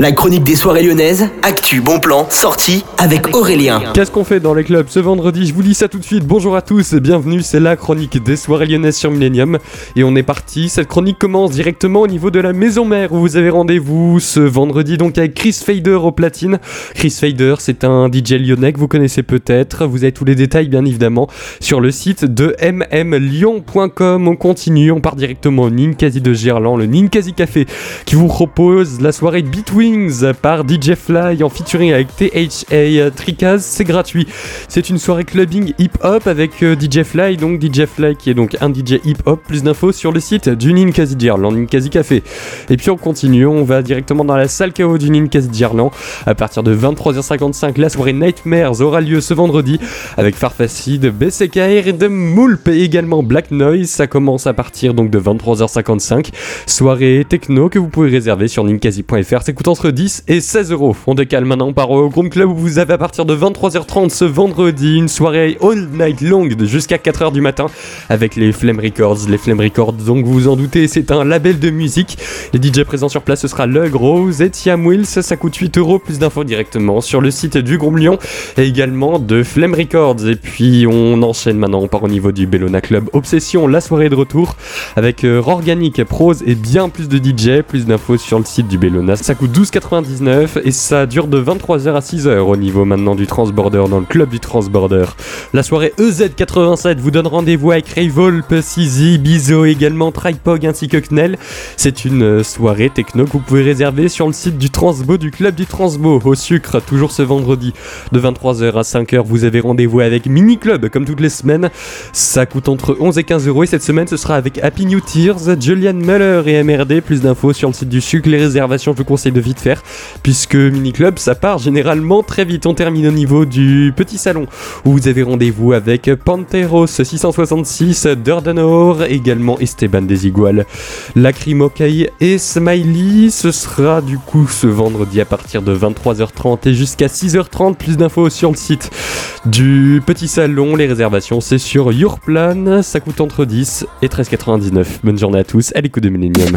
La chronique des soirées lyonnaises, actu, bon plan, sortie avec Aurélien. Qu'est-ce qu'on fait dans les clubs ce vendredi? Je vous lis ça tout de suite. Bonjour à tous, bienvenue, c'est la chronique des soirées lyonnaises sur Millennium. Et on est parti, cette chronique commence directement au niveau de la maison mère où vous avez rendez-vous ce vendredi donc avec Chris Fader au platine. Chris Fader, c'est un DJ lyonnais que vous connaissez peut-être. Vous avez tous les détails bien évidemment sur le site de mmlyon.com. On continue, on part directement au Ninkasi de Gerland, le Ninkasi Café qui vous propose la soirée Between par DJ Fly en featuring avec THA Tricaz, c'est gratuit. C'est une soirée clubbing hip-hop avec euh, DJ Fly, donc DJ Fly qui est donc un DJ hip-hop. Plus d'infos sur le site du Ninkasi Djerland, Ninkasi Café. Et puis on continue, on va directement dans la salle KO du Ninkasi Djerland. À partir de 23h55, la soirée Nightmares aura lieu ce vendredi avec Farfacid, BCKR et de Moulp et également Black Noise. Ça commence à partir donc de 23h55. Soirée techno que vous pouvez réserver sur ninkasi.fr. C'est coûtant 10 et 16 euros. On décale maintenant par au Groom Club où vous avez à partir de 23h30 ce vendredi une soirée all night long jusqu'à 4h du matin avec les Flame Records. Les Flame Records, donc vous vous en doutez, c'est un label de musique. Les DJ présents sur place, ce sera Lug Rose et Tiam Wills. Ça coûte 8 euros. Plus d'infos directement sur le site du Groom Lyon et également de Flame Records. Et puis on enchaîne maintenant, on part au niveau du Bellona Club. Obsession, la soirée de retour avec euh, Organic, Prose et bien plus de DJ. Plus d'infos sur le site du Bellona. Ça coûte 12 99 et ça dure de 23h à 6h au niveau maintenant du Transborder dans le club du Transborder. La soirée EZ87 vous donne rendez-vous avec Rayvolp, Sizi, Bizo également Tripog ainsi que Knell. C'est une euh, soirée techno que vous pouvez réserver sur le site du Transbo du club du Transbo au sucre toujours ce vendredi de 23h à 5h vous avez rendez-vous avec Mini Club comme toutes les semaines. Ça coûte entre 11 et 15 euros et cette semaine ce sera avec Happy New Tears, Julian Muller et MRD. Plus d'infos sur le site du sucre. Les réservations je vous conseille de vite faire puisque Mini Club ça part généralement très vite. On termine au niveau du petit salon où vous avez rendez-vous avec Panteros 666, Durdanor, également Esteban des Iguales, Lacrimokay et Smiley. Ce sera du coup ce vendredi à partir de 23h30 et jusqu'à 6h30. Plus d'infos sur le site du petit salon. Les réservations c'est sur Yourplan. Ça coûte entre 10 et 13,99. Bonne journée à tous à l'écoute de Millennium.